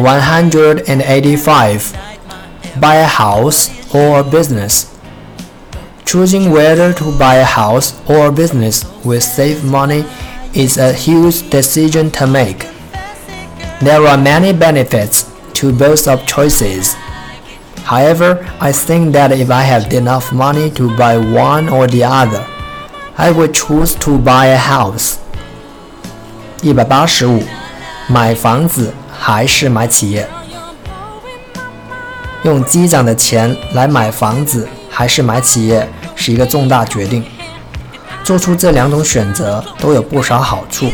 185. Buy a house or a business. Choosing whether to buy a house or a business with save money is a huge decision to make. There are many benefits to both of choices. However, I think that if I had enough money to buy one or the other, I would choose to buy a house. 一百八十五， 买房子还是买企业？用积攒的钱来买房子还是买企业，是一个重大决定。做出这两种选择都有不少好处。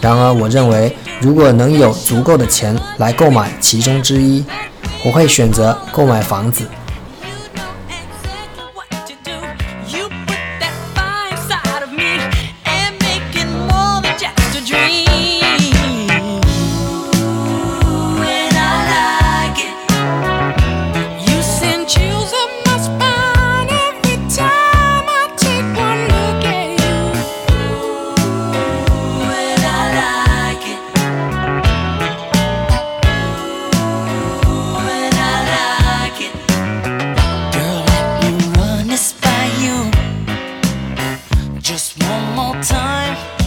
然而，我认为如果能有足够的钱来购买其中之一，我会选择购买房子。Just one more time.